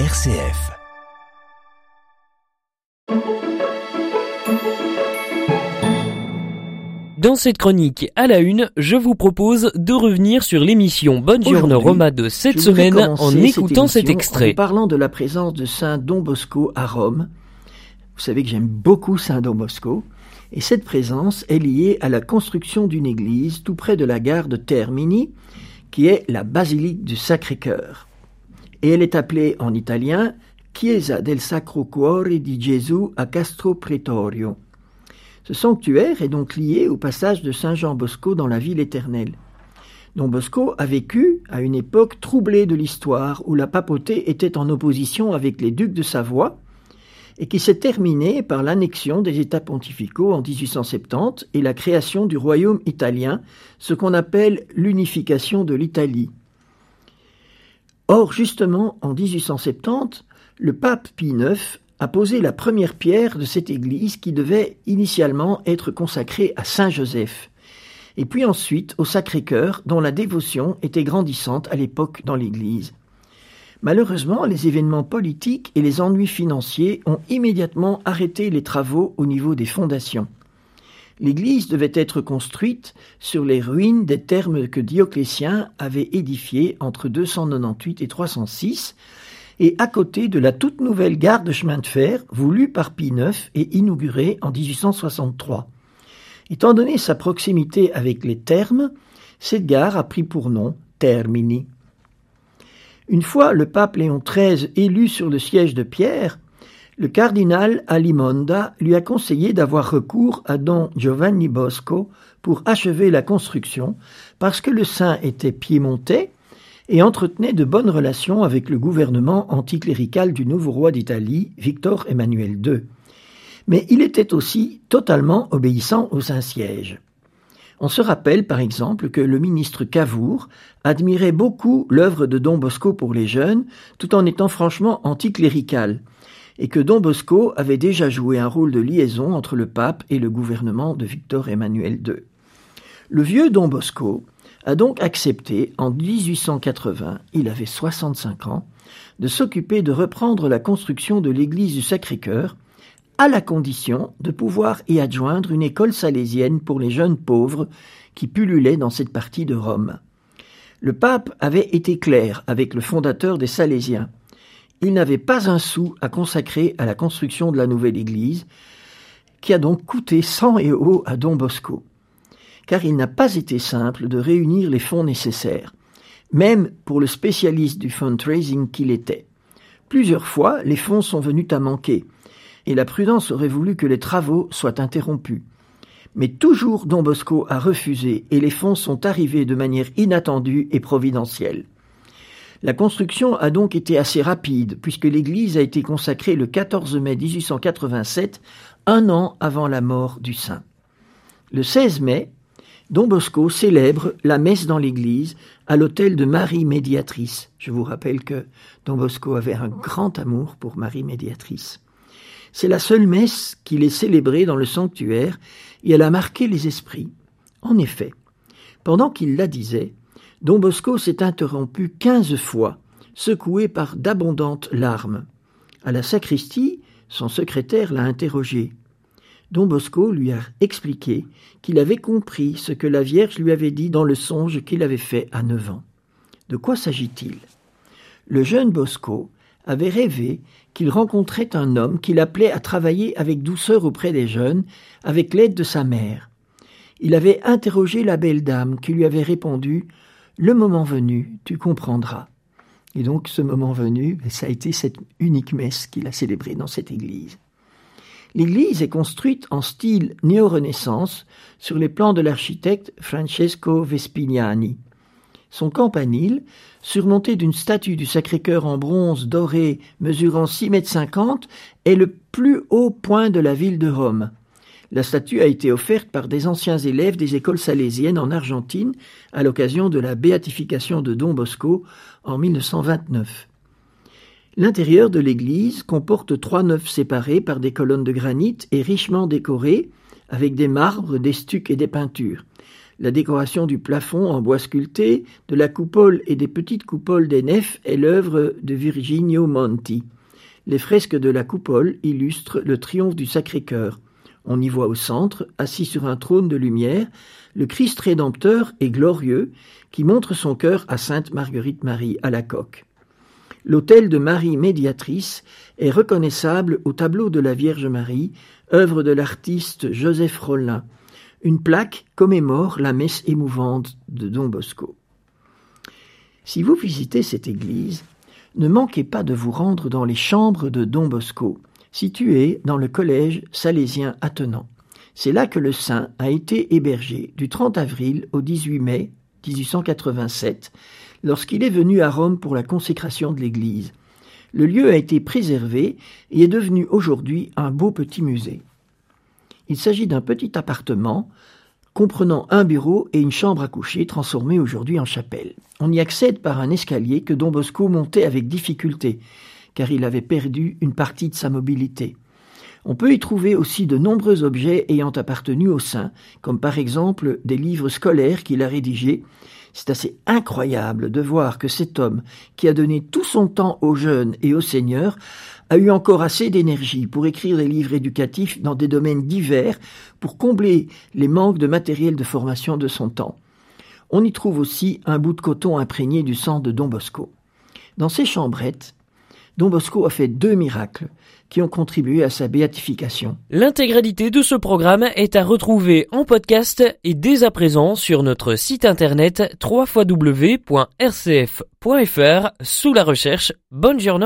RCF. Dans cette chronique à la une, je vous propose de revenir sur l'émission Bonne Journée Roma de cette semaine en écoutant cet extrait. En parlant de la présence de Saint Don Bosco à Rome. Vous savez que j'aime beaucoup Saint Don Bosco. Et cette présence est liée à la construction d'une église tout près de la gare de Termini, qui est la basilique du Sacré-Cœur. Et elle est appelée en italien Chiesa del Sacro Cuore di Gesù a Castro Pretorio. Ce sanctuaire est donc lié au passage de Saint Jean Bosco dans la ville éternelle. Don Bosco a vécu à une époque troublée de l'histoire où la papauté était en opposition avec les ducs de Savoie et qui s'est terminée par l'annexion des États pontificaux en 1870 et la création du royaume italien, ce qu'on appelle l'unification de l'Italie. Or, justement, en 1870, le pape Pie IX a posé la première pierre de cette église qui devait initialement être consacrée à Saint Joseph, et puis ensuite au Sacré-Cœur, dont la dévotion était grandissante à l'époque dans l'église. Malheureusement, les événements politiques et les ennuis financiers ont immédiatement arrêté les travaux au niveau des fondations. L'église devait être construite sur les ruines des thermes que Dioclétien avait édifiés entre 298 et 306, et à côté de la toute nouvelle gare de chemin de fer voulue par Pie IX et inaugurée en 1863. Étant donné sa proximité avec les thermes, cette gare a pris pour nom Termini. Une fois le pape Léon XIII élu sur le siège de Pierre, le cardinal Alimonda lui a conseillé d'avoir recours à don Giovanni Bosco pour achever la construction, parce que le saint était piémontais et entretenait de bonnes relations avec le gouvernement anticlérical du nouveau roi d'Italie, Victor Emmanuel II. Mais il était aussi totalement obéissant au Saint-Siège. On se rappelle par exemple que le ministre Cavour admirait beaucoup l'œuvre de Don Bosco pour les jeunes, tout en étant franchement anticlérical, et que Don Bosco avait déjà joué un rôle de liaison entre le pape et le gouvernement de Victor Emmanuel II. Le vieux Don Bosco a donc accepté en 1880, il avait 65 ans, de s'occuper de reprendre la construction de l'église du Sacré-Cœur, à la condition de pouvoir y adjoindre une école salésienne pour les jeunes pauvres qui pullulaient dans cette partie de Rome. Le pape avait été clair avec le fondateur des Salésiens. Il n'avait pas un sou à consacrer à la construction de la nouvelle église, qui a donc coûté sang et eau à Don Bosco. Car il n'a pas été simple de réunir les fonds nécessaires, même pour le spécialiste du fundraising qu'il était. Plusieurs fois, les fonds sont venus à manquer, et la prudence aurait voulu que les travaux soient interrompus. Mais toujours Don Bosco a refusé et les fonds sont arrivés de manière inattendue et providentielle. La construction a donc été assez rapide puisque l'église a été consacrée le 14 mai 1887, un an avant la mort du saint. Le 16 mai, Don Bosco célèbre la messe dans l'église à l'hôtel de Marie Médiatrice. Je vous rappelle que Don Bosco avait un grand amour pour Marie Médiatrice. C'est la seule messe qu'il ait célébrée dans le sanctuaire et elle a marqué les esprits. En effet, pendant qu'il la disait, Don Bosco s'est interrompu quinze fois, secoué par d'abondantes larmes. À la sacristie, son secrétaire l'a interrogé. Don Bosco lui a expliqué qu'il avait compris ce que la Vierge lui avait dit dans le songe qu'il avait fait à neuf ans. De quoi s'agit-il? Le jeune Bosco avait rêvé qu'il rencontrait un homme qu'il appelait à travailler avec douceur auprès des jeunes, avec l'aide de sa mère. Il avait interrogé la belle dame qui lui avait répondu Le moment venu, tu comprendras. Et donc, ce moment venu, ça a été cette unique messe qu'il a célébrée dans cette église. L'église est construite en style néo-renaissance sur les plans de l'architecte Francesco Vespignani. Son campanile, surmonté d'une statue du Sacré-Cœur en bronze doré mesurant 6 mètres 50, est le plus haut point de la ville de Rome. La statue a été offerte par des anciens élèves des écoles salésiennes en Argentine à l'occasion de la béatification de Don Bosco en 1929. L'intérieur de l'église comporte trois nefs séparées par des colonnes de granit et richement décorées avec des marbres, des stucs et des peintures. La décoration du plafond en bois sculpté, de la coupole et des petites coupoles des nefs est l'œuvre de Virginio Monti. Les fresques de la coupole illustrent le triomphe du Sacré-Cœur. On y voit au centre, assis sur un trône de lumière, le Christ rédempteur et glorieux qui montre son cœur à Sainte Marguerite Marie à la coque. L'autel de Marie médiatrice est reconnaissable au tableau de la Vierge Marie, œuvre de l'artiste Joseph Rollin. Une plaque commémore la messe émouvante de Don Bosco. Si vous visitez cette église, ne manquez pas de vous rendre dans les chambres de Don Bosco, situées dans le collège salésien attenant. C'est là que le saint a été hébergé du 30 avril au 18 mai 1887, lorsqu'il est venu à Rome pour la consécration de l'église. Le lieu a été préservé et est devenu aujourd'hui un beau petit musée. Il s'agit d'un petit appartement comprenant un bureau et une chambre à coucher transformée aujourd'hui en chapelle. On y accède par un escalier que Don Bosco montait avec difficulté, car il avait perdu une partie de sa mobilité. On peut y trouver aussi de nombreux objets ayant appartenu au saint, comme par exemple des livres scolaires qu'il a rédigés. C'est assez incroyable de voir que cet homme, qui a donné tout son temps aux jeunes et aux seigneurs, a eu encore assez d'énergie pour écrire des livres éducatifs dans des domaines divers pour combler les manques de matériel de formation de son temps. On y trouve aussi un bout de coton imprégné du sang de Don Bosco. Dans ces chambrettes, Don Bosco a fait deux miracles qui ont contribué à sa béatification. L'intégralité de ce programme est à retrouver en podcast et dès à présent sur notre site internet www.rcf.fr sous la recherche Bonne journée.